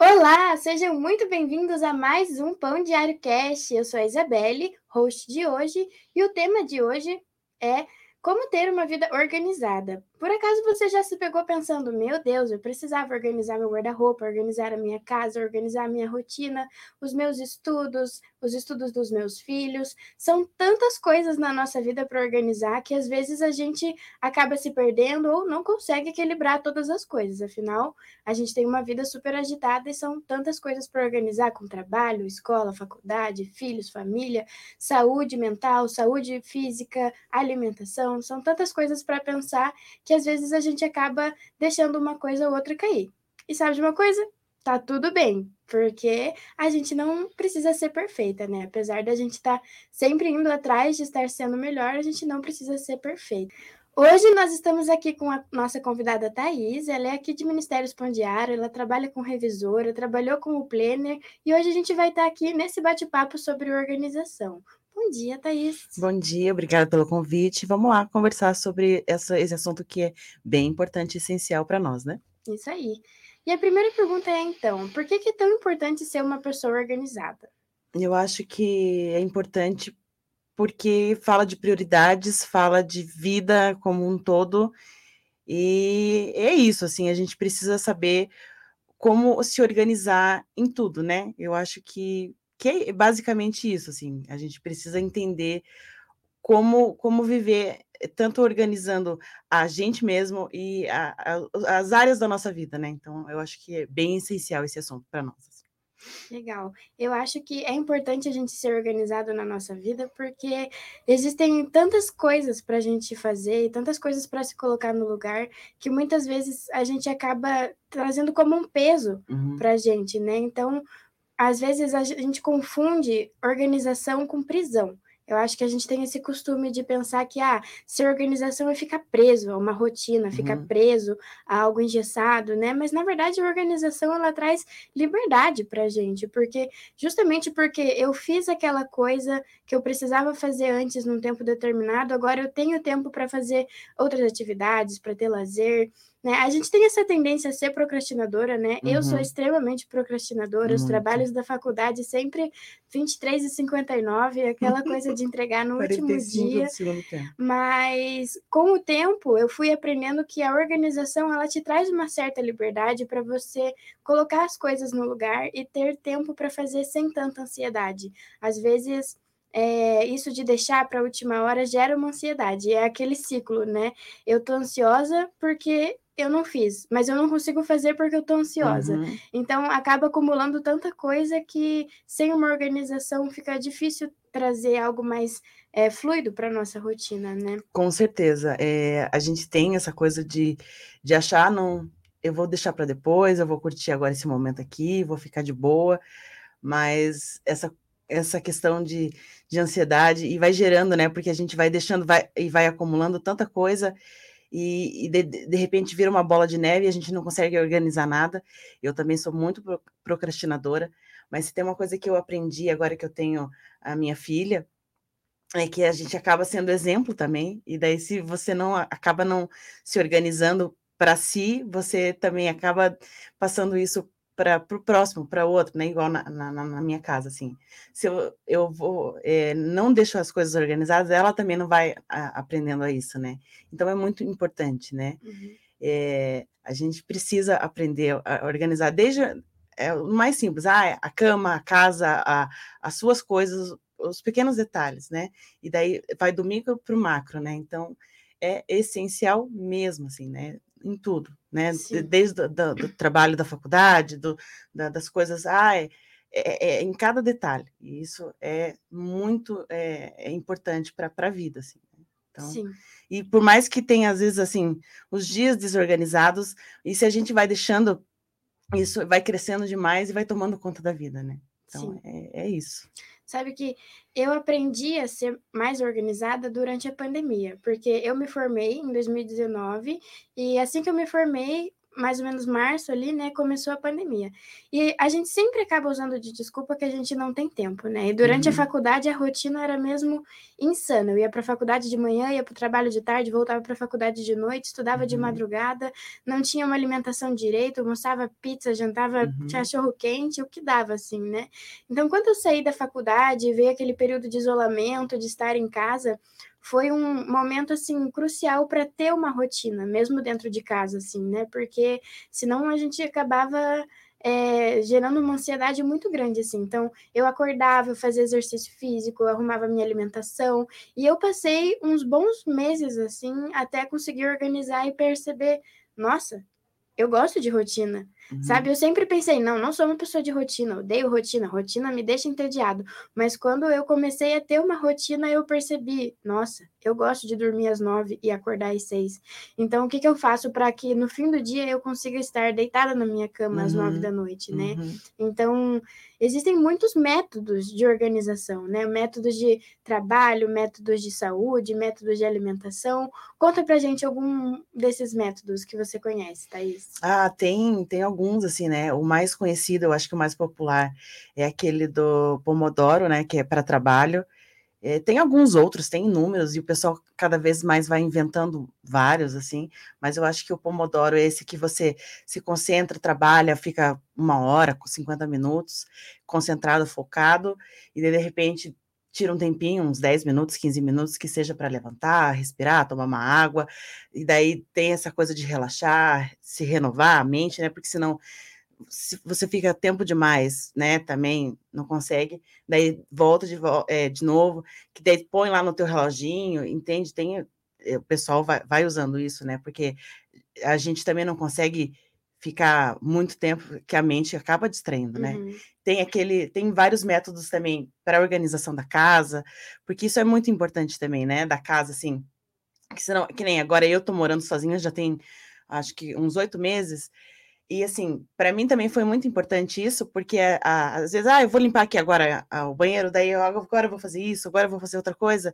Olá, sejam muito bem-vindos a mais um Pão Diário Cast. Eu sou a Isabelle, host de hoje, e o tema de hoje é como ter uma vida organizada. Por acaso você já se pegou pensando, meu Deus, eu precisava organizar meu guarda-roupa, organizar a minha casa, organizar a minha rotina, os meus estudos, os estudos dos meus filhos. São tantas coisas na nossa vida para organizar que às vezes a gente acaba se perdendo ou não consegue equilibrar todas as coisas. Afinal, a gente tem uma vida super agitada e são tantas coisas para organizar com trabalho, escola, faculdade, filhos, família, saúde mental, saúde física, alimentação. São tantas coisas para pensar que às vezes a gente acaba deixando uma coisa ou outra cair. E sabe de uma coisa? Tá tudo bem, porque a gente não precisa ser perfeita, né? Apesar da gente estar tá sempre indo atrás de estar sendo melhor, a gente não precisa ser perfeita. Hoje nós estamos aqui com a nossa convidada Thaís, ela é aqui de Ministério Espondiário, ela trabalha com revisora, trabalhou com o Planner e hoje a gente vai estar aqui nesse bate-papo sobre organização. Bom dia, Thaís. Bom dia, obrigada pelo convite. Vamos lá conversar sobre essa, esse assunto que é bem importante e essencial para nós, né? Isso aí. E a primeira pergunta é, então, por que, que é tão importante ser uma pessoa organizada? Eu acho que é importante porque fala de prioridades, fala de vida como um todo, e é isso, assim, a gente precisa saber como se organizar em tudo, né? Eu acho que que é basicamente isso, assim, a gente precisa entender como, como viver, eh, tanto organizando a gente mesmo e a, a, as áreas da nossa vida, né? Então, eu acho que é bem essencial esse assunto para nós. Assim. Legal. Eu acho que é importante a gente ser organizado na nossa vida, porque existem tantas coisas para a gente fazer e tantas coisas para se colocar no lugar, que muitas vezes a gente acaba trazendo como um peso uhum. para a gente, né? Então, às vezes a gente confunde organização com prisão. Eu acho que a gente tem esse costume de pensar que ah, ser organização é ficar preso a uma rotina, ficar uhum. preso a algo engessado, né? Mas na verdade a organização ela traz liberdade para a gente, porque justamente porque eu fiz aquela coisa que eu precisava fazer antes num tempo determinado, agora eu tenho tempo para fazer outras atividades, para ter lazer. Né? A gente tem essa tendência a ser procrastinadora, né? Uhum. Eu sou uhum. extremamente procrastinadora, Muito. os trabalhos da faculdade sempre 23 e 59, aquela coisa de entregar no último dia. Mas com o tempo eu fui aprendendo que a organização ela te traz uma certa liberdade para você colocar as coisas no lugar e ter tempo para fazer sem tanta ansiedade. Às vezes é, isso de deixar para a última hora gera uma ansiedade. É aquele ciclo, né? Eu tô ansiosa porque eu não fiz, mas eu não consigo fazer porque eu tô ansiosa. Uhum. Então acaba acumulando tanta coisa que sem uma organização fica difícil trazer algo mais é, fluido para nossa rotina, né? Com certeza. É, a gente tem essa coisa de, de achar, não, eu vou deixar para depois, eu vou curtir agora esse momento aqui, vou ficar de boa, mas essa essa questão de, de ansiedade e vai gerando, né? Porque a gente vai deixando vai, e vai acumulando tanta coisa e, e de, de, repente vira uma bola de neve e a gente não consegue organizar nada. Eu também sou muito procrastinadora, mas se tem uma coisa que eu aprendi agora que eu tenho a minha filha, é que a gente acaba sendo exemplo também, e daí se você não acaba não se organizando para si, você também acaba passando isso para o próximo, para outro, né? Igual na, na, na, minha casa, assim. Se eu, eu vou, é, não deixo as coisas organizadas, ela também não vai a, aprendendo a isso, né? Então é muito importante, né? Uhum. É, a gente precisa aprender a organizar desde é, o mais simples, ah, a cama, a casa, a, as suas coisas, os pequenos detalhes, né? E daí vai do micro para o macro, né? Então é essencial mesmo, assim, né? Em tudo, né? Sim. Desde o do, do trabalho da faculdade, do, da, das coisas, ah, é, é, é, em cada detalhe. E isso é muito é, é importante para a vida, assim. Né? Então, Sim. E por mais que tenha, às vezes, assim, os dias desorganizados, e se a gente vai deixando, isso vai crescendo demais e vai tomando conta da vida, né? Então, é, é isso. Sabe que eu aprendi a ser mais organizada durante a pandemia, porque eu me formei em 2019 e assim que eu me formei, mais ou menos março ali, né, começou a pandemia. E a gente sempre acaba usando de desculpa que a gente não tem tempo, né? E durante uhum. a faculdade a rotina era mesmo insana. Eu ia para a faculdade de manhã, ia para o trabalho de tarde, voltava para a faculdade de noite, estudava uhum. de madrugada, não tinha uma alimentação direito, almoçava pizza, jantava uhum. cachorro quente, o que dava assim, né? Então, quando eu saí da faculdade, veio aquele período de isolamento, de estar em casa, foi um momento assim crucial para ter uma rotina, mesmo dentro de casa, assim, né? Porque senão a gente acabava é, gerando uma ansiedade muito grande, assim. Então, eu acordava, eu fazia exercício físico, eu arrumava minha alimentação, e eu passei uns bons meses, assim, até conseguir organizar e perceber, nossa, eu gosto de rotina. Uhum. Sabe, eu sempre pensei, não, não sou uma pessoa de rotina, odeio rotina, rotina me deixa entediado. Mas quando eu comecei a ter uma rotina, eu percebi, nossa, eu gosto de dormir às nove e acordar às seis. Então, o que, que eu faço para que no fim do dia eu consiga estar deitada na minha cama uhum. às nove uhum. da noite, né? Uhum. Então, existem muitos métodos de organização, né? Métodos de trabalho, métodos de saúde, métodos de alimentação. Conta pra gente algum desses métodos que você conhece, Thaís. Ah, tem, tem alguns alguns, assim, né? O mais conhecido, eu acho que o mais popular é aquele do Pomodoro, né? Que é para trabalho. É, tem alguns outros, tem inúmeros, e o pessoal cada vez mais vai inventando vários, assim, mas eu acho que o Pomodoro é esse que você se concentra, trabalha, fica uma hora, com 50 minutos, concentrado, focado, e de repente tira um tempinho, uns 10 minutos, 15 minutos, que seja para levantar, respirar, tomar uma água, e daí tem essa coisa de relaxar, se renovar a mente, né? Porque senão se você fica tempo demais, né, também não consegue, daí volta de, é, de novo, que daí põe lá no teu reloginho, entende? Tem, eh, o pessoal vai, vai usando isso, né, porque a gente também não consegue ficar muito tempo que a mente acaba distraindo, né? Uhum. Tem aquele, tem vários métodos também para a organização da casa, porque isso é muito importante também, né? Da casa, assim, que senão, que nem agora eu tô morando sozinha já tem, acho que uns oito meses, e assim, para mim também foi muito importante isso, porque a, às vezes, ah, eu vou limpar aqui agora a, o banheiro, daí eu agora eu vou fazer isso, agora eu vou fazer outra coisa,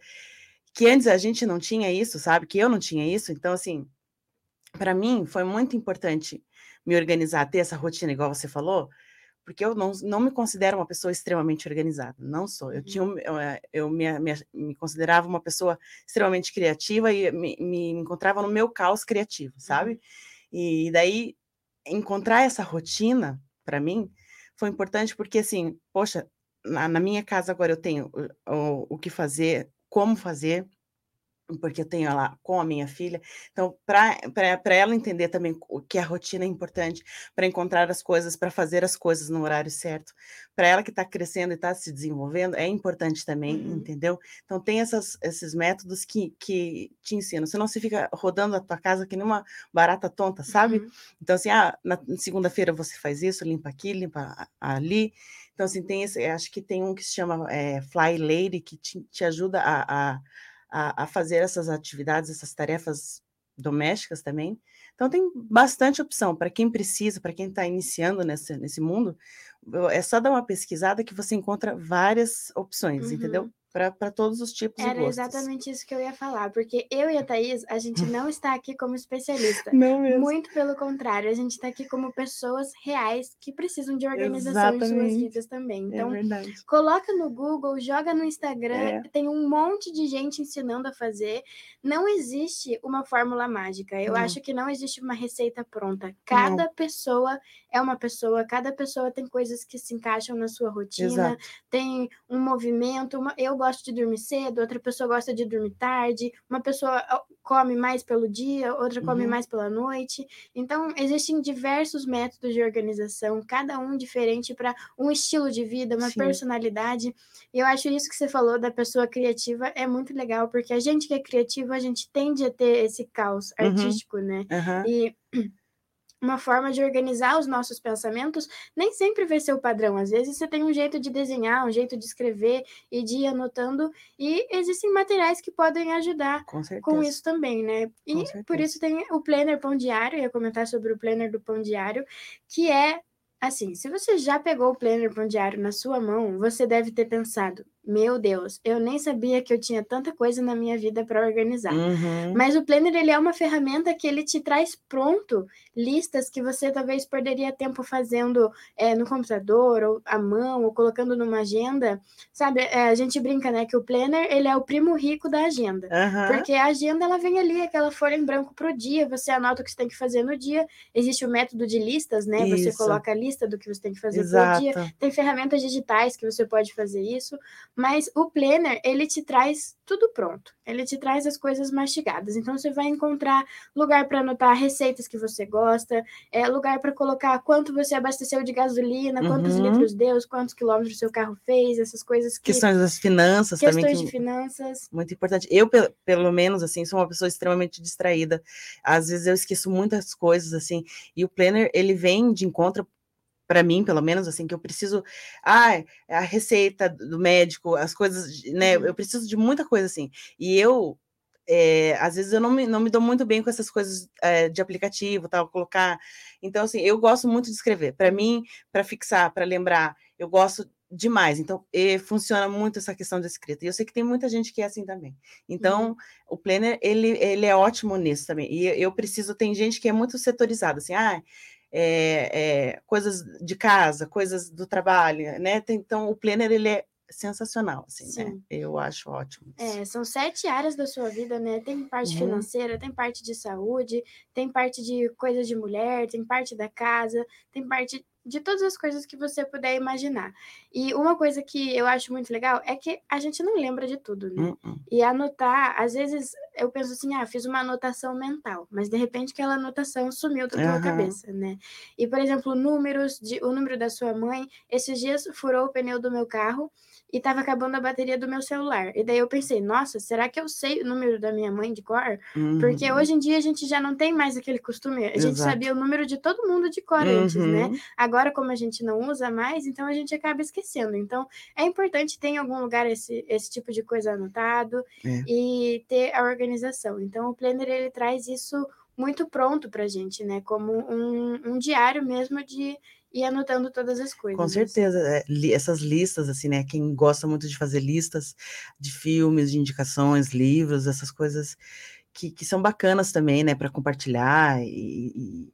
que antes a gente não tinha isso, sabe? Que eu não tinha isso, então assim, para mim foi muito importante me organizar, ter essa rotina, igual você falou, porque eu não, não me considero uma pessoa extremamente organizada, não sou. Eu, tinha, uhum. eu, eh, eu me, me, me, considerava uma pessoa extremamente criativa e me, me encontrava no meu caos criativo, sabe? Uhum. E daí, encontrar essa rotina, para mim, foi importante porque, assim, poxa, na, na, minha casa agora eu tenho o, o, o que fazer, como fazer, porque eu tenho ela com a minha filha. Então, para ela entender também o que a rotina é importante, para encontrar as coisas, para fazer as coisas no horário certo, para ela que está crescendo e está se desenvolvendo, é importante também, uhum. entendeu? Então, tem essas, esses métodos que, que te ensinam. Você não se fica rodando a tua casa que nem uma barata tonta, sabe? Uhum. Então, assim, ah, na segunda-feira você faz isso, limpa aqui, limpa ali. Então, assim, tem esse, acho que tem um que se chama é, Fly Lady, que te, te ajuda a, a a, a fazer essas atividades, essas tarefas domésticas também. Então tem bastante opção para quem precisa, para quem está iniciando nesse, nesse mundo. É só dar uma pesquisada que você encontra várias opções, uhum. entendeu? Para todos os tipos Era e gostos. exatamente isso que eu ia falar, porque eu e a Thaís, a gente não está aqui como especialista. Não mesmo. Muito pelo contrário, a gente está aqui como pessoas reais que precisam de organização exatamente. em suas vidas também. É então, é coloca no Google, joga no Instagram, é. tem um monte de gente ensinando a fazer. Não existe uma fórmula mágica. Eu não. acho que não existe uma receita pronta. Cada não. pessoa é uma pessoa, cada pessoa tem coisas que se encaixam na sua rotina, Exato. tem um movimento, uma... eu gosto de dormir cedo, outra pessoa gosta de dormir tarde, uma pessoa come mais pelo dia, outra come uhum. mais pela noite. Então, existem diversos métodos de organização, cada um diferente para um estilo de vida, uma Sim. personalidade. E eu acho isso que você falou da pessoa criativa é muito legal, porque a gente que é criativo, a gente tende a ter esse caos uhum. artístico, né? Uhum. E uma forma de organizar os nossos pensamentos nem sempre vai ser o padrão. Às vezes você tem um jeito de desenhar, um jeito de escrever e de ir anotando, e existem materiais que podem ajudar com, com isso também, né? E por isso tem o Planner Pão Diário, eu ia comentar sobre o Planner do Pão Diário, que é assim, se você já pegou o Planner Pão Diário na sua mão, você deve ter pensado, meu Deus, eu nem sabia que eu tinha tanta coisa na minha vida para organizar. Uhum. Mas o Planner ele é uma ferramenta que ele te traz pronto listas que você talvez perderia tempo fazendo é, no computador ou à mão ou colocando numa agenda, sabe? É, a gente brinca, né, que o Planner ele é o primo rico da agenda, Uhum. porque a agenda ela vem ali aquela folha em branco pro dia, você anota o que você tem que fazer no dia. Existe o método de listas, né? Você Isso. coloca a lista do que você tem que fazer por dia. Exato. Tem ferramentas digitais que você pode fazer isso, mas o Planner, ele te traz tudo pronto. Ele te traz as coisas mastigadas. Então você vai encontrar lugar para anotar receitas que você gosta, é lugar para colocar quanto você abasteceu de gasolina, quantos Uhum. litros deu, quantos quilômetros seu carro fez, essas coisas que Questões das finanças também questões que de finanças. muito importante. Eu, pe- pelo menos, assim, sou uma pessoa extremamente distraída. Às vezes eu esqueço muitas coisas, assim, e o planner, ele vem de encontro para mim, pelo menos, assim, que eu preciso, ah, a receita do médico, as coisas, né, Uhum. eu preciso de muita coisa, assim, e eu, é, às vezes eu não me, não me dou muito bem com essas coisas é, de aplicativo, tal, colocar, então, assim, eu gosto muito de escrever, para mim, para fixar, para lembrar, eu gosto demais, então, e funciona muito essa questão da escrita, e eu sei que tem muita gente que é assim também, então, Uhum. o planner, ele, ele é ótimo nisso também, e eu preciso, tem gente que é muito setorizada, assim, ah, é, é, coisas de casa, coisas do trabalho, né? Então, o planner, ele é sensacional, assim, né? Sim. Eu acho ótimo. É, são sete áreas da sua vida, né? Tem parte Uhum. financeira, tem parte de saúde, tem parte de coisas de mulher, tem parte da casa, tem parte de todas as coisas que você puder imaginar. E uma coisa que eu acho muito legal é que a gente não lembra de tudo, né? Hum, hum. E anotar, às vezes eu penso assim, ah, fiz uma anotação mental, mas de repente aquela anotação sumiu da tua Aham. cabeça, né? E, por exemplo, números, de, o número da sua mãe, esses dias furou o pneu do meu carro e estava acabando a bateria do meu celular. E daí eu pensei, nossa, será que eu sei o número da minha mãe de cor? Porque Uhum. hoje em dia a gente já não tem mais aquele costume, a gente Exato. sabia o número de todo mundo de cor antes, né? Uhum. Agora, como a gente não usa mais, então a gente acaba esquecendo. Então, é importante ter em algum lugar esse, esse tipo de coisa anotado É. e ter a organização. Então, o Planner, ele traz isso muito pronto pra gente, né? Como um, um diário mesmo de ir anotando todas as coisas. Com certeza, é, essas listas, assim, né? Quem gosta muito de fazer listas de filmes, de indicações, livros, essas coisas que, que são bacanas também, né? Para compartilhar e,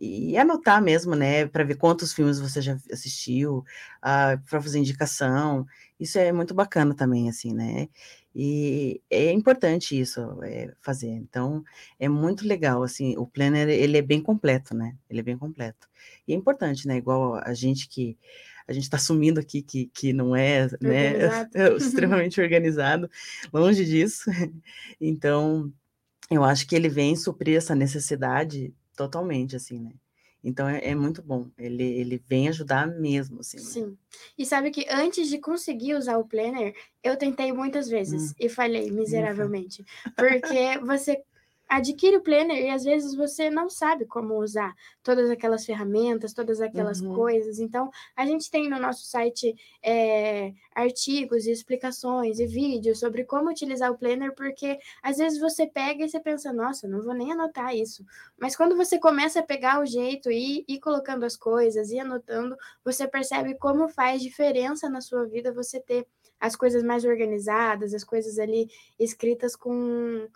e, e anotar mesmo, né? Para ver quantos filmes você já assistiu, para fazer indicação. Isso é muito bacana também, assim, né? E é importante isso é, fazer. Então, é muito legal, assim, o planner, ele é bem completo, né? Ele é bem completo. E é importante, né? Igual a gente que a gente está assumindo aqui que, que não é né, extremamente organizado, longe disso. Então, eu acho que ele vem suprir essa necessidade totalmente, assim, né? Então é, é muito bom. Ele, ele vem ajudar mesmo, assim. né? Sim. E sabe que antes de conseguir usar o Planner, eu tentei muitas vezes Hum. e falhei miseravelmente. Porque você adquire o Planner e às vezes você não sabe como usar todas aquelas ferramentas, todas aquelas Uhum. coisas. Então, a gente tem no nosso site é, artigos e explicações e vídeos sobre como utilizar o Planner, porque às vezes você pega e você pensa, nossa, não vou nem anotar isso. Mas quando você começa a pegar o jeito e ir colocando as coisas e anotando, você percebe como faz diferença na sua vida você ter as coisas mais organizadas, as coisas ali escritas com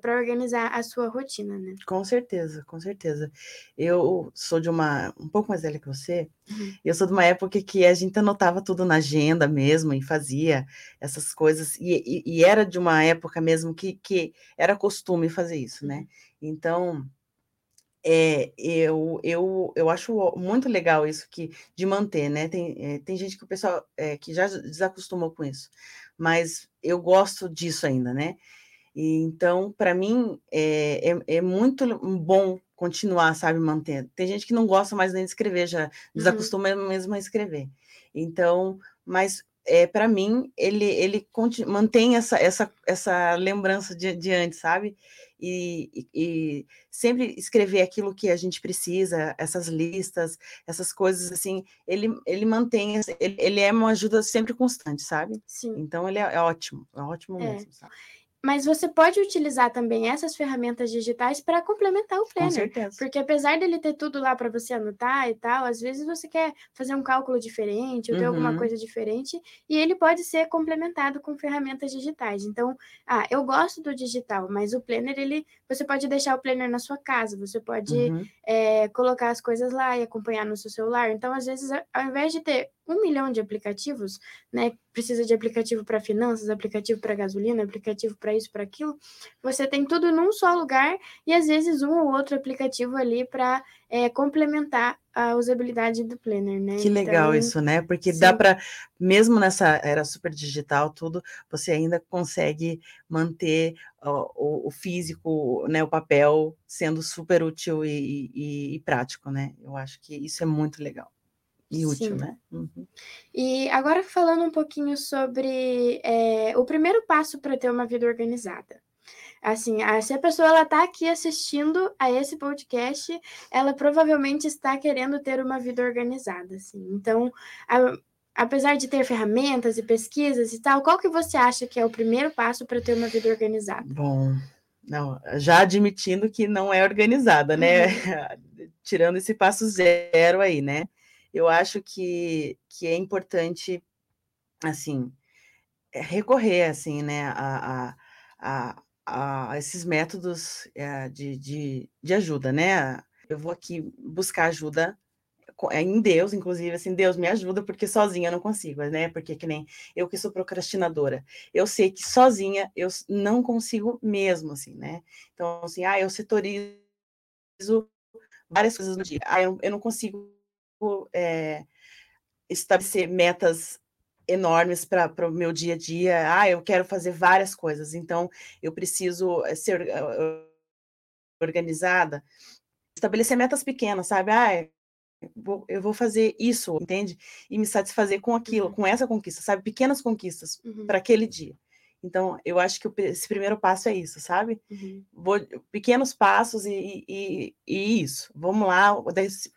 para organizar a sua rotina, né? Com certeza, com certeza. Eu sou de uma um pouco mais velha que você. Uhum. Eu sou de uma época que a gente anotava tudo na agenda mesmo e fazia essas coisas. E, e- e era de uma época mesmo que, que era costume fazer isso, né? Então, é, eu, eu, eu acho muito legal isso que, de manter, né? Tem, é, tem gente que o pessoal é, que já desacostumou com isso, mas eu gosto disso ainda, né? E, então, para mim, é, é, é muito bom continuar, sabe, mantendo. Tem gente que não gosta mais nem de escrever, já desacostuma mesmo a escrever. Então, mas é, para mim, ele, ele mantém essa, essa, essa lembrança de, de antes, sabe? E, e- sempre escrever aquilo que a gente precisa, essas listas, essas coisas assim, ele, ele mantém, ele, ele é uma ajuda sempre constante, sabe? Sim. Então, ele é, é ótimo, é ótimo É. mesmo, sabe? Mas você pode utilizar também essas ferramentas digitais para complementar o planner. Com certeza. Porque apesar dele ter tudo lá para você anotar e tal, às vezes você quer fazer um cálculo diferente ou ter alguma Uhum. coisa diferente, e ele pode ser complementado com ferramentas digitais. Então, ah, eu gosto do digital, mas o planner, ele, você pode deixar o planner na sua casa, você pode Uhum. eh, colocar as coisas lá e acompanhar no seu celular. Então, às vezes, ao invés de ter um milhão de aplicativos, né? Precisa de aplicativo para finanças, aplicativo para gasolina, aplicativo para isso, para aquilo. Você tem tudo num só lugar e às vezes um ou outro aplicativo ali para complementar a usabilidade do planner, né? Que legal Então, isso, né? Porque dá sim. para, mesmo nessa era super digital, tudo, você ainda consegue manter ó, o, o físico, né, o papel sendo super útil e, e- e prático, né? Eu acho que isso é muito legal e útil, Sim. né? Uhum. E agora falando um pouquinho sobre eh, o primeiro passo para ter uma vida organizada. Assim, se a pessoa ela está aqui assistindo a esse podcast, ela provavelmente está querendo ter uma vida organizada, assim. Então, a- apesar de ter ferramentas e pesquisas e tal, qual que você acha que é o primeiro passo para ter uma vida organizada? Bom, não, já admitindo que não é organizada, né? Tirando esse passo zero aí, né? Eu acho que, que é importante, assim, é recorrer, assim, né, a, a, a, a esses métodos eh, de, de, de ajuda, né? Eu vou aqui buscar ajuda é, em Deus, inclusive, assim, Deus me ajuda, porque sozinha eu não consigo, né? Porque que nem eu que sou procrastinadora, eu sei que sozinha eu não consigo mesmo, assim, né? Então, assim, ah, eu setorizo várias coisas no dia, ah, eu, eu não consigo é, estabelecer metas enormes para o meu dia a dia, ah, eu quero fazer várias coisas, então eu preciso eh, ser eh, organizada, estabelecer metas pequenas, sabe? Ah, vou- eu vou fazer isso, entende? E me satisfazer com aquilo, Uhum. com essa conquista, sabe? Pequenas conquistas Uhum, para aquele dia. Então, eu acho que esse primeiro passo é isso, sabe? uhum, Vou, pequenos passos e, e, e isso. Vamos lá,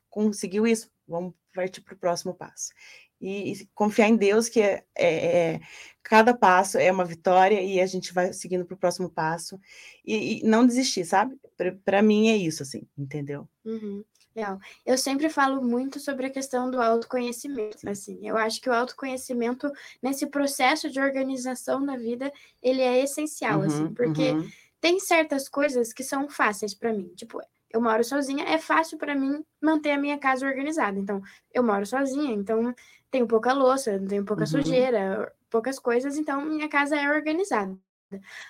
conseguiu isso, vamos partir para o próximo passo. E, e confiar em Deus, que é, é- é- cada passo é uma vitória e a gente vai seguindo para o próximo passo. E, e não desistir, sabe? Para mim é isso, assim, entendeu? uhum. Legal. Eu sempre falo muito sobre a questão do autoconhecimento, assim. Eu acho que o autoconhecimento nesse processo de organização da vida, ele é essencial, assim, Uhum, porque uhum. tem certas coisas que são fáceis para mim. Tipo, eu moro sozinha, é fácil para mim manter a minha casa organizada. Então, eu moro sozinha, então tenho pouca louça, tenho pouca Uhum. sujeira, poucas coisas, então minha casa é organizada.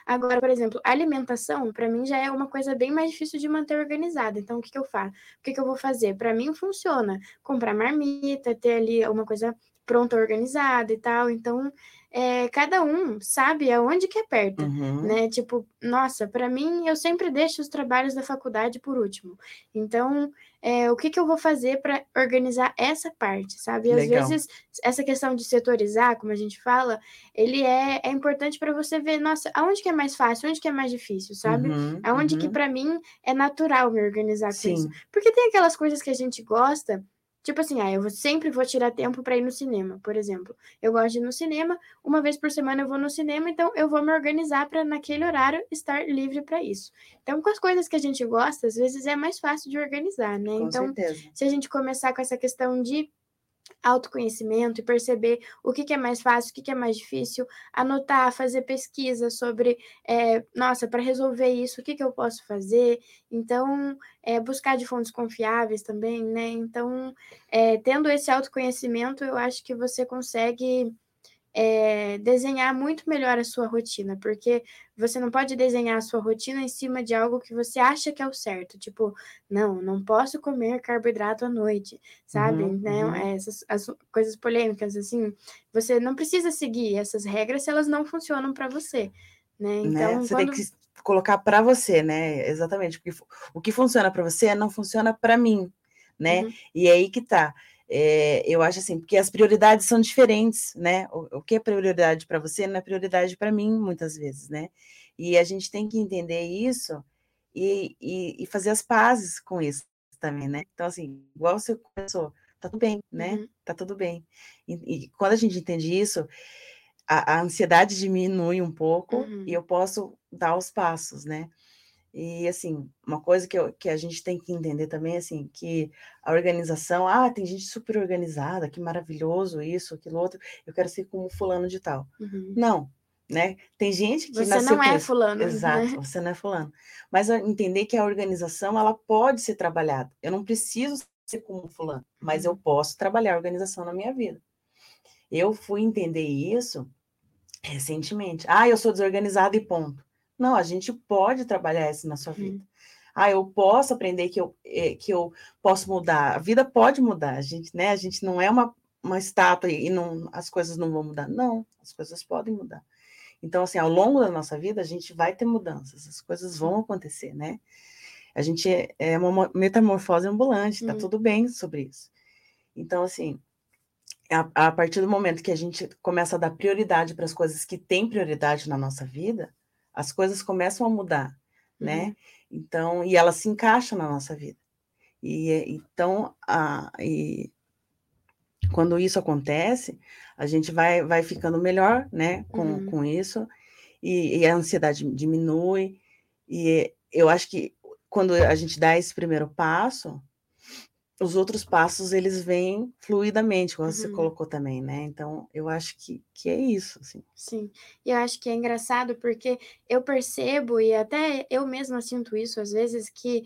Agora, por exemplo, alimentação, para mim já é uma coisa bem mais difícil de manter organizada. Então, o que que eu faço? O que que eu vou fazer? Para mim funciona comprar marmita, ter ali uma coisa pronta, organizada e tal. Então, é, cada um sabe aonde que aperta Uhum. né? Tipo, nossa, para mim eu sempre deixo os trabalhos da faculdade por último. Então, é, o que que eu vou fazer para organizar essa parte, sabe? E às Legal. vezes essa questão de setorizar, como a gente fala, ele é, é importante para você ver, nossa, aonde que é mais fácil, onde que é mais difícil, sabe? Uhum, Aonde que uhum. para mim é natural me organizar com isso. Sim. Porque tem aquelas coisas que a gente gosta, tipo assim, ah, eu sempre vou tirar tempo para ir no cinema, por exemplo. Eu gosto de ir no cinema, uma vez por semana eu vou no cinema, então eu vou me organizar para naquele horário estar livre para isso. Então, com as coisas que a gente gosta, às vezes é mais fácil de organizar, né? Com Então, certeza. se a gente começar com essa questão de autoconhecimento e perceber o que, que é mais fácil, o que, que é mais difícil, anotar, fazer pesquisa sobre, eh, nossa, para resolver isso, o que, que eu posso fazer? Então, eh, buscar de fontes confiáveis também, né? Então, eh, tendo esse autoconhecimento, eu acho que você consegue eh, desenhar muito melhor a sua rotina, porque você não pode desenhar a sua rotina em cima de algo que você acha que é o certo, tipo, não, não posso comer carboidrato à noite, sabe? Uhum, Né? uhum. Essas as coisas polêmicas, assim, você não precisa seguir essas regras se elas não funcionam para você, né? né? Então, Você tem quando... que colocar para você, né? Exatamente, porque o que funciona para você não funciona para mim, né? Uhum, E é aí que tá. É, eu acho assim, porque as prioridades são diferentes, né? O, o que é prioridade para você não é prioridade para mim, muitas vezes, né? E a gente tem que entender isso e, e, e fazer as pazes com isso também, né? Então, assim, igual você começou, tá tudo bem, né? uhum, Tá tudo bem. E, e quando a gente entende isso, a, a ansiedade diminui um pouco uhum. e eu posso dar os passos, né? E, assim, uma coisa que, eu, que a gente tem que entender também, assim, que a organização, ah, tem gente super organizada, que maravilhoso isso, aquilo outro, eu quero ser como fulano de tal. Uhum. Não, né? Tem gente que Você não é fulano. Exato, né? você não é fulano. Mas entender que a organização, ela pode ser trabalhada. Eu não preciso ser como fulano, mas eu uhum. posso trabalhar a organização na minha vida. Eu fui entender isso recentemente. Ah, eu sou desorganizada e ponto. Não, a gente pode trabalhar isso na sua vida. Hum. Ah, eu posso aprender que eu, eh, que eu posso mudar. A vida pode mudar. A gente, né? A gente não é uma, uma estátua e não, as coisas não vão mudar. Não, as coisas podem mudar. Então, assim, ao longo da nossa vida, a gente vai ter mudanças, as coisas vão acontecer, né? A gente é, é uma metamorfose ambulante, tá hum. tudo bem sobre isso. Então, assim, a, a, partir do momento que a gente começa a dar prioridade para as coisas que têm prioridade na nossa vida, as coisas começam a mudar, né? uhum. Então, e elas se encaixam na nossa vida. E então, a, e quando isso acontece, a gente vai, vai ficando melhor, né, com, uhum. com isso, e, e, a ansiedade diminui. E eu acho que quando a gente dá esse primeiro passo, os outros passos eles vêm fluidamente, como uhum. você colocou também, né? Então, eu acho que, que é isso, assim. Sim, e eu acho que é engraçado porque eu percebo, e até eu mesma sinto isso às vezes, que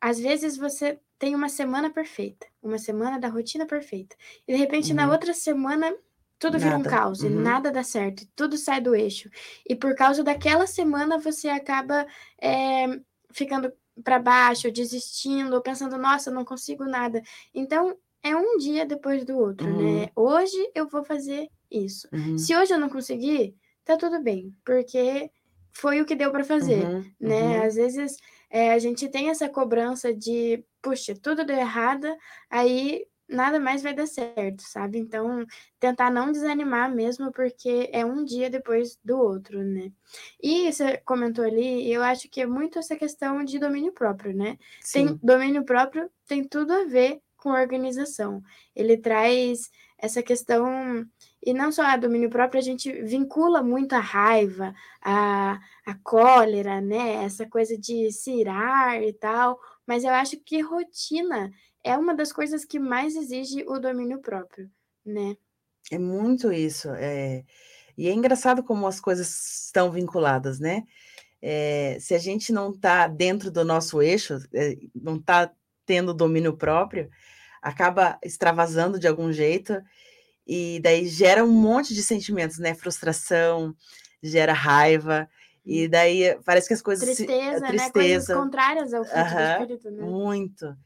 às vezes você tem uma semana perfeita, uma semana da rotina perfeita, e de repente uhum. na outra semana tudo nada. vira um caos, uhum. e nada dá certo, tudo sai do eixo. E por causa daquela semana você acaba é, ficando para baixo, desistindo, ou pensando, nossa, não consigo nada. Então, é um dia depois do outro, né? uhum. né? Hoje eu vou fazer isso. Uhum. Se hoje eu não conseguir, tá tudo bem, porque foi o que deu para fazer, uhum. né? Uhum. Às vezes é, a gente tem essa cobrança de, puxa, tudo deu errado, aí nada mais vai dar certo, sabe? Então, tentar não desanimar mesmo, porque é um dia depois do outro, né? E você comentou ali, eu acho que é muito essa questão de domínio próprio, né? Sim. Tem domínio próprio tem tudo a ver com organização. Ele traz essa questão e não só a domínio próprio, a gente vincula muito a raiva, a, a cólera, né? Essa coisa de se irar e tal, mas eu acho que rotina é uma das coisas que mais exige o domínio próprio, né? É muito isso. É... E é engraçado como as coisas estão vinculadas, né? É... Se a gente não está dentro do nosso eixo, é... não está tendo domínio próprio, acaba extravasando de algum jeito, e daí gera um monte de sentimentos, né? Frustração, gera raiva, e hum. daí parece que as coisas. Tristeza, se... tristeza. né? Coisas contrárias ao -huh, do espírito, né? Muito.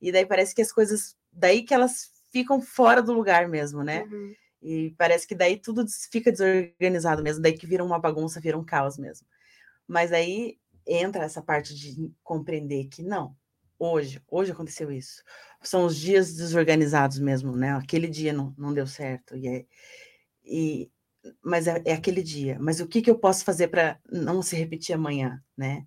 E daí parece que as coisas, daí que elas ficam fora do lugar mesmo, né? Uhum. E parece que daí tudo fica desorganizado mesmo, daí que vira uma bagunça, vira um caos mesmo. Mas aí entra essa parte de compreender que não, hoje, hoje aconteceu isso. São os dias desorganizados mesmo, né? Aquele dia não, não deu certo. E, é, e mas é, é, aquele dia. Mas o que, que eu posso fazer para não se repetir amanhã, né?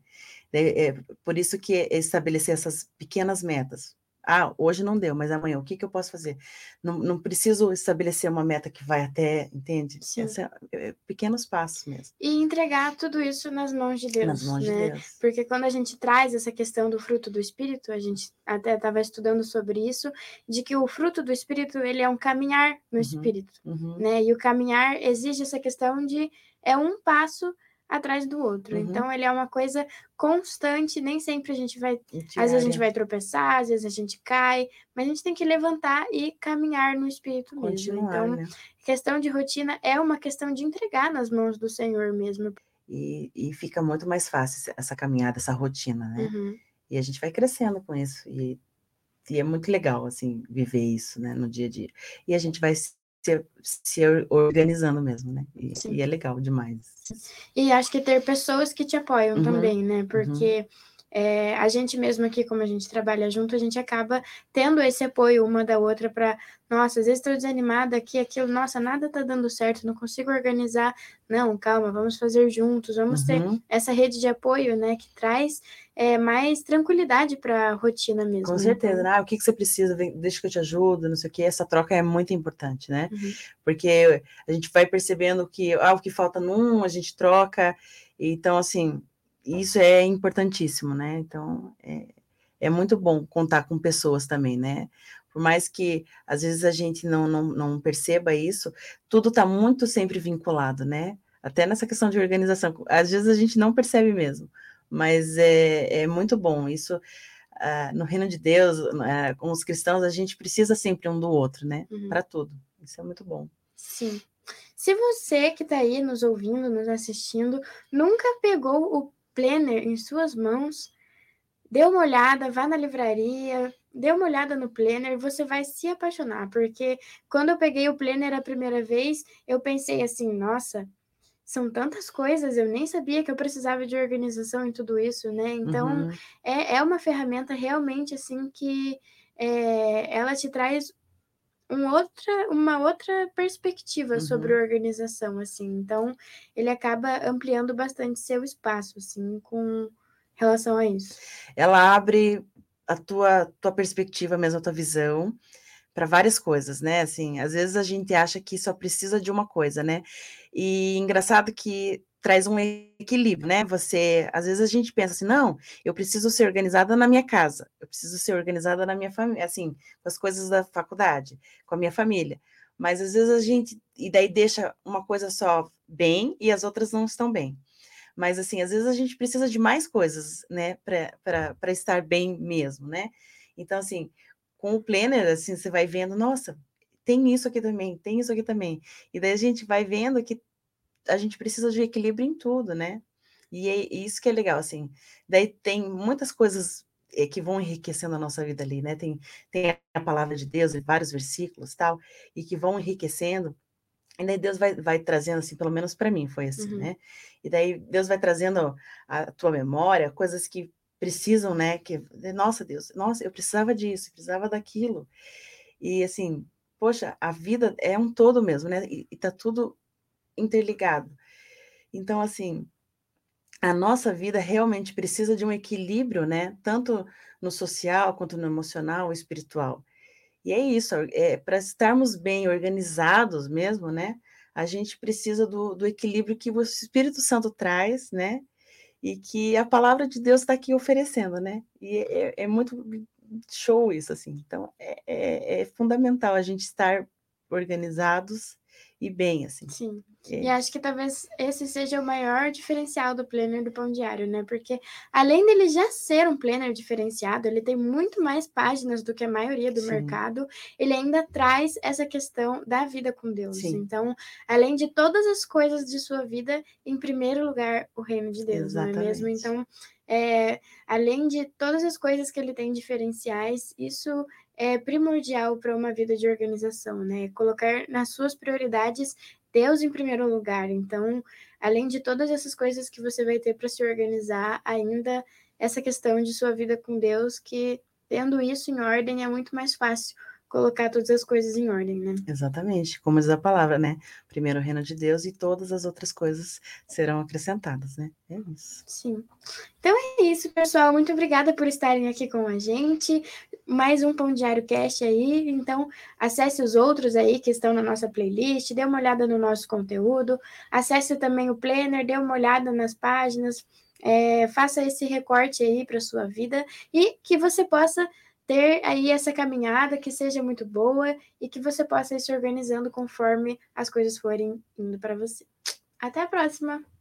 É, é, por isso que é estabelecer essas pequenas metas. Ah, hoje não deu, mas amanhã o que, que eu posso fazer? Não, não preciso estabelecer uma meta que vai até, entende? Essa, é, é, pequenos passos mesmo. E entregar tudo isso nas mãos de Deus. Nas mãos né? de Deus. Porque quando a gente traz essa questão do fruto do Espírito, a gente até estava estudando sobre isso, de que o fruto do Espírito ele é um caminhar no uhum, Espírito, uhum. né? E o caminhar exige essa questão de é um passo atrás do outro. Uhum. Então ele é uma coisa constante, nem sempre a gente vai, às vezes a gente vai tropeçar, às vezes a gente cai, mas a gente tem que levantar e caminhar no espírito mesmo. Então, né? questão de rotina é uma questão de entregar nas mãos do Senhor mesmo. E, e fica muito mais fácil essa caminhada, essa rotina, né? Uhum. E a gente vai crescendo com isso. E, e é muito legal, assim, viver isso, né, no dia a dia. E a gente vai se, se organizando mesmo, né? E, e, é legal demais. E acho que ter pessoas que te apoiam uhum, também, né? Porque uhum. É, a gente mesmo aqui, como a gente trabalha junto, a gente acaba tendo esse apoio uma da outra para, nossa, às vezes estou desanimada aqui, aquilo, nossa, nada está dando certo, não consigo organizar. Não, calma, vamos fazer juntos, vamos uhum. ter essa rede de apoio, né, que traz é, mais tranquilidade para a rotina mesmo. Com certeza, então. né? Ah, o que, que você precisa, deixa que eu te ajudo, não sei o que, essa troca é muito importante, né? Uhum. Porque a gente vai percebendo que ah, o que falta num, a gente troca, então, assim, isso é importantíssimo, né? Então, é, é muito bom contar com pessoas também, né? Por mais que às vezes a gente não, não, não perceba isso, tudo está muito sempre vinculado, né? Até nessa questão de organização. Às vezes a gente não percebe mesmo, mas é, é muito bom. Isso, uh, no reino de Deus, uh, com os cristãos, a gente precisa sempre um do outro, né? Uhum. Para tudo. Isso é muito bom. Sim. Se você que está aí nos ouvindo, nos assistindo, nunca pegou o planner em suas mãos, dê uma olhada, vá na livraria, dê uma olhada no planner, você vai se apaixonar, porque quando eu peguei o planner a primeira vez, eu pensei assim, nossa, são tantas coisas, eu nem sabia que eu precisava de organização em tudo isso, né? Então, uhum. é, é uma ferramenta realmente assim que é, ela te traz um outra, uma outra perspectiva uhum. sobre organização, assim. Então, ele acaba ampliando bastante seu espaço, assim, com relação a isso. Ela abre a tua, tua perspectiva mesmo, a tua visão para várias coisas, né? Assim, às vezes a gente acha que só precisa de uma coisa, né? E engraçado que traz um equilíbrio, né? Você, às vezes a gente pensa assim, não, eu preciso ser organizada na minha casa, eu preciso ser organizada na minha família, assim, com as coisas da faculdade, com a minha família. Mas às vezes a gente, e daí deixa uma coisa só bem e as outras não estão bem. Mas assim, às vezes a gente precisa de mais coisas, né, para estar bem mesmo, né? Então, assim, com o planner, assim, você vai vendo, nossa, tem isso aqui também, tem isso aqui também. E daí a gente vai vendo que a gente precisa de equilíbrio em tudo, né? E é isso que é legal, assim. Daí tem muitas coisas é, que vão enriquecendo a nossa vida ali, né? Tem, tem a palavra de Deus, vários versículos tal, e que vão enriquecendo. E daí Deus vai, vai trazendo, assim, pelo menos para mim foi assim, uhum. né? E daí Deus vai trazendo a tua memória, coisas que precisam, né? Que, nossa Deus, nossa, eu precisava disso, precisava daquilo. E assim, poxa, a vida é um todo mesmo, né? E, e tá tudo interligado. Então, assim, a nossa vida realmente precisa de um equilíbrio, né? Tanto no social quanto no emocional, espiritual. E é isso, é, para estarmos bem organizados mesmo, né? A gente precisa do, do equilíbrio que o Espírito Santo traz, né? E que a palavra de Deus está aqui oferecendo, né? E é, é, muito show isso, assim. Então, é, é, é fundamental a gente estar organizados e bem, assim. Sim. E acho que talvez esse seja o maior diferencial do planner do Pão Diário, né? Porque além dele já ser um planner diferenciado, ele tem muito mais páginas do que a maioria do Sim. mercado, ele ainda traz essa questão da vida com Deus. Sim. Então, além de todas as coisas de sua vida, em primeiro lugar, o reino de Deus, Exatamente. não é mesmo? Então, é, além de todas as coisas que ele tem diferenciais, isso é primordial para uma vida de organização, né? Colocar nas suas prioridades Deus em primeiro lugar. Então, além de todas essas coisas que você vai ter para se organizar, ainda essa questão de sua vida com Deus, que tendo isso em ordem é muito mais fácil colocar todas as coisas em ordem, né? Exatamente, como diz a palavra, né? Primeiro o reino de Deus e todas as outras coisas serão acrescentadas, né? É isso. Sim. Então é isso, pessoal. Muito obrigada por estarem aqui com a gente. Mais um Pão Diário Cast aí. Então, acesse os outros aí que estão na nossa playlist, dê uma olhada no nosso conteúdo, acesse também o Planner, dê uma olhada nas páginas. É, faça esse recorte aí para sua vida e que você possa ter aí essa caminhada que seja muito boa e que você possa ir se organizando conforme as coisas forem indo para você. Até a próxima!